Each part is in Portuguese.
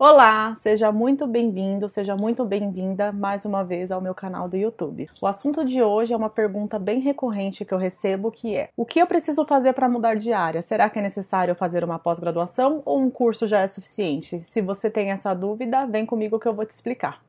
Olá, seja muito bem-vindo, seja muito bem-vinda mais uma vez ao meu canal do YouTube. O assunto de hoje é uma pergunta bem recorrente que eu recebo, que é: o que eu preciso fazer para mudar de área? Será que é necessário fazer uma pós-graduação ou um curso já é suficiente? Se você tem essa dúvida, vem comigo que eu vou te explicar.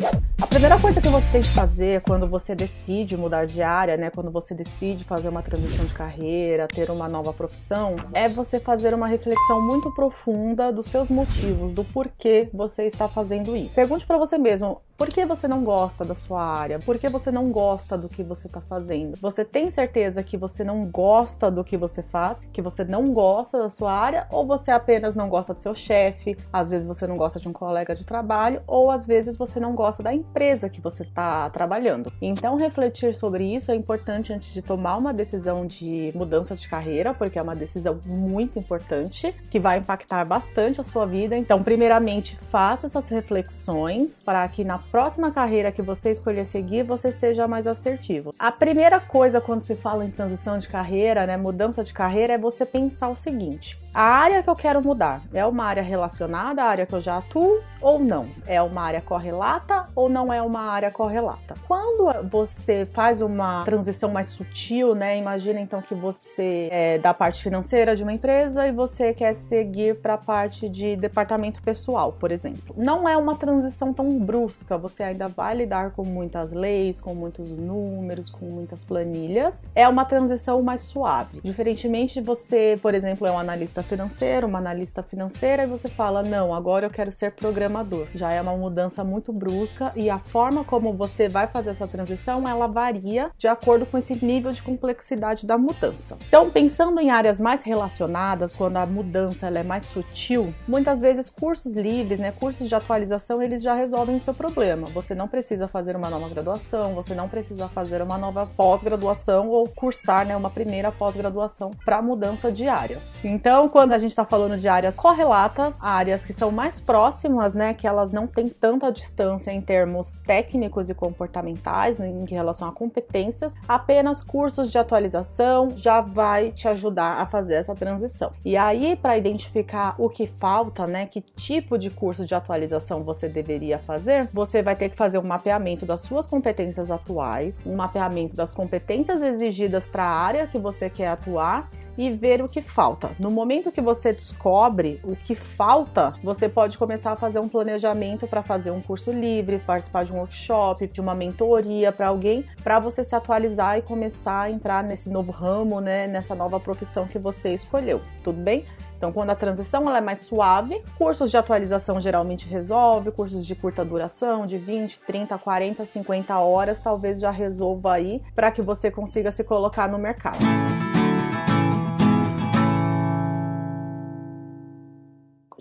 Música primeira coisa que você tem que fazer quando você decide mudar de área, né, quando você decide fazer uma transição de carreira, ter uma nova profissão, é você fazer uma reflexão muito profunda dos seus motivos, do porquê você está fazendo isso. Pergunte para você mesmo, por que você não gosta da sua área? Por que você não gosta do que você está fazendo? Você tem certeza que você não gosta do que você faz? Que você não gosta da sua área? Ou você apenas não gosta do seu chefe? Às vezes você não gosta de um colega de trabalho? Ou às vezes você não gosta da empresa que você está trabalhando? Então, refletir sobre isso é importante antes de tomar uma decisão de mudança de carreira, porque é uma decisão muito importante que vai impactar bastante a sua vida. Então, primeiramente, faça essas reflexões para que na próxima carreira que você escolher seguir, você seja mais assertivo. A primeira coisa quando se fala em transição de carreira, né, mudança de carreira, é você pensar o seguinte: a área que eu quero mudar é uma área relacionada à área que eu já atuo ou não? É uma área correlata ou não é uma área correlata? Quando você faz uma transição mais sutil, né? Imagina então que você é da parte financeira de uma empresa e você quer seguir para a parte de departamento pessoal, por exemplo. Não é uma transição tão brusca, você ainda vai lidar com muitas leis, com muitos números, com muitas planilhas. É uma transição mais suave. Diferentemente de você, por exemplo, é um analista financeiro, uma analista financeira, e você fala: não, agora eu quero ser programador. Já é uma mudança muito brusca e a forma como você vai fazer essa transição ela varia de acordo com esse nível de complexidade da mudança. Então, pensando em áreas mais relacionadas, quando a mudança ela é mais sutil, muitas vezes cursos livres, né, cursos de atualização, eles já resolvem o seu problema. Você não precisa fazer uma nova graduação, você não precisa fazer uma nova pós-graduação ou cursar né, uma primeira pós-graduação para mudança de área. Então, quando a gente está falando de áreas correlatas, áreas que são mais próximas, né, que elas não têm tanta distância em termos técnicos e comportamentais, né, em relação a competências, apenas cursos de atualização já vai te ajudar a fazer essa transição. E aí, para identificar o que falta, né, que tipo de curso de atualização você deveria fazer, você vai ter que fazer um mapeamento das suas competências atuais, um mapeamento das competências exigidas para a área que você quer atuar e ver o que falta. No momento que você descobre o que falta, você pode começar a fazer um planejamento para fazer um curso livre, participar de um workshop, de uma mentoria para alguém, para você se atualizar e começar a entrar nesse novo ramo, né, nessa nova profissão que você escolheu. Tudo bem? Então, quando a transição ela é mais suave, cursos de atualização geralmente resolve, cursos de curta duração, de 20, 30, 40, 50 horas, talvez já resolva aí para que você consiga se colocar no mercado.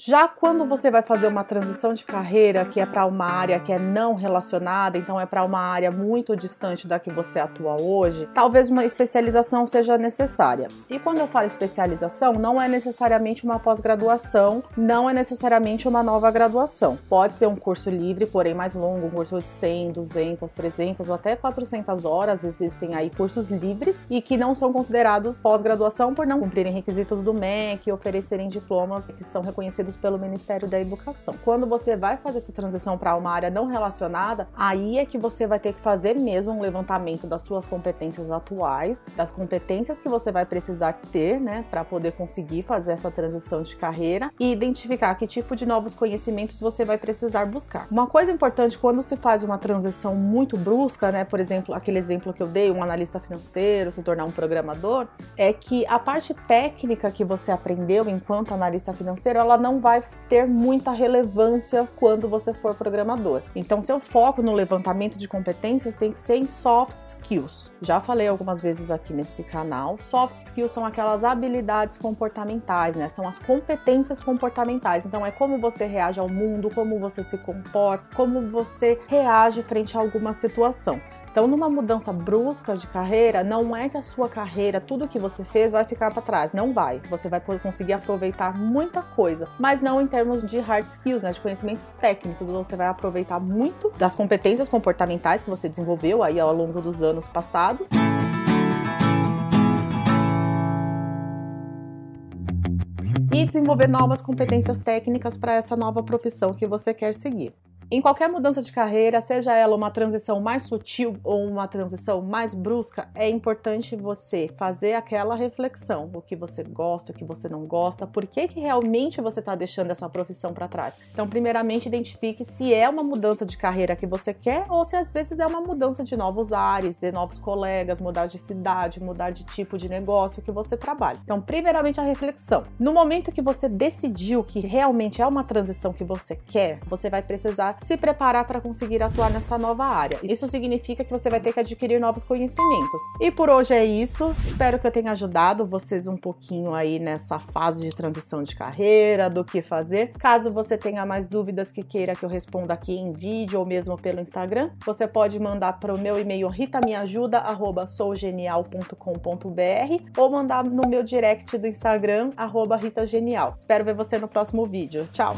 Já quando você vai fazer uma transição de carreira, que é para uma área que é não relacionada, então é para uma área muito distante da que você atua hoje, talvez uma especialização seja necessária. E quando eu falo especialização, não é necessariamente uma pós-graduação, não é necessariamente uma nova graduação. Pode ser um curso livre, porém mais longo, um curso de 100, 200, 300 ou até 400 horas. Existem aí cursos livres e que não são considerados pós-graduação por não cumprirem requisitos do MEC e oferecerem diplomas que são reconhecidos pelo Ministério da Educação. Quando você vai fazer essa transição para uma área não relacionada, aí é que você vai ter que fazer mesmo um levantamento das suas competências atuais, das competências que você vai precisar ter, né, para poder conseguir fazer essa transição de carreira e identificar que tipo de novos conhecimentos você vai precisar buscar. Uma coisa importante quando se faz uma transição muito brusca, né, por exemplo, aquele exemplo que eu dei, um analista financeiro se tornar um programador, é que a parte técnica que você aprendeu enquanto analista financeiro, ela não vai ter muita relevância quando você for programador. Então, seu foco no levantamento de competências tem que ser em soft skills. Já falei algumas vezes aqui nesse canal. Soft skills são aquelas habilidades comportamentais, né? São as competências comportamentais. Então, é como você reage ao mundo, como você se comporta, como você reage frente a alguma situação. Então, numa mudança brusca de carreira, não é que a sua carreira, tudo que você fez, vai ficar para trás. Não vai. Você vai conseguir aproveitar muita coisa, mas não em termos de hard skills, né, de conhecimentos técnicos. Você vai aproveitar muito das competências comportamentais que você desenvolveu aí ao longo dos anos passados. e desenvolver novas competências técnicas para essa nova profissão que você quer seguir. Em qualquer mudança de carreira, seja ela uma transição mais sutil ou uma transição mais brusca, é importante você fazer aquela reflexão, o que você gosta, o que você não gosta, por que, que realmente você está deixando essa profissão para trás. Então, primeiramente, identifique se é uma mudança de carreira que você quer ou se às vezes é uma mudança de novos ares, de novos colegas, mudar de cidade, mudar de tipo de negócio que você trabalha. Então, primeiramente, a reflexão. No momento que você decidiu que realmente é uma transição que você quer, você vai precisar se preparar para conseguir atuar nessa nova área. Isso significa que você vai ter que adquirir novos conhecimentos. E por hoje é isso. Espero que eu tenha ajudado vocês um pouquinho aí nessa fase de transição de carreira, do que fazer. Caso você tenha mais dúvidas que queira que eu responda aqui em vídeo ou mesmo pelo Instagram, você pode mandar para o meu e-mail ritameajuda@sougenial.com.br ou mandar no meu direct do Instagram @ritagenial. Espero ver você no próximo vídeo. Tchau.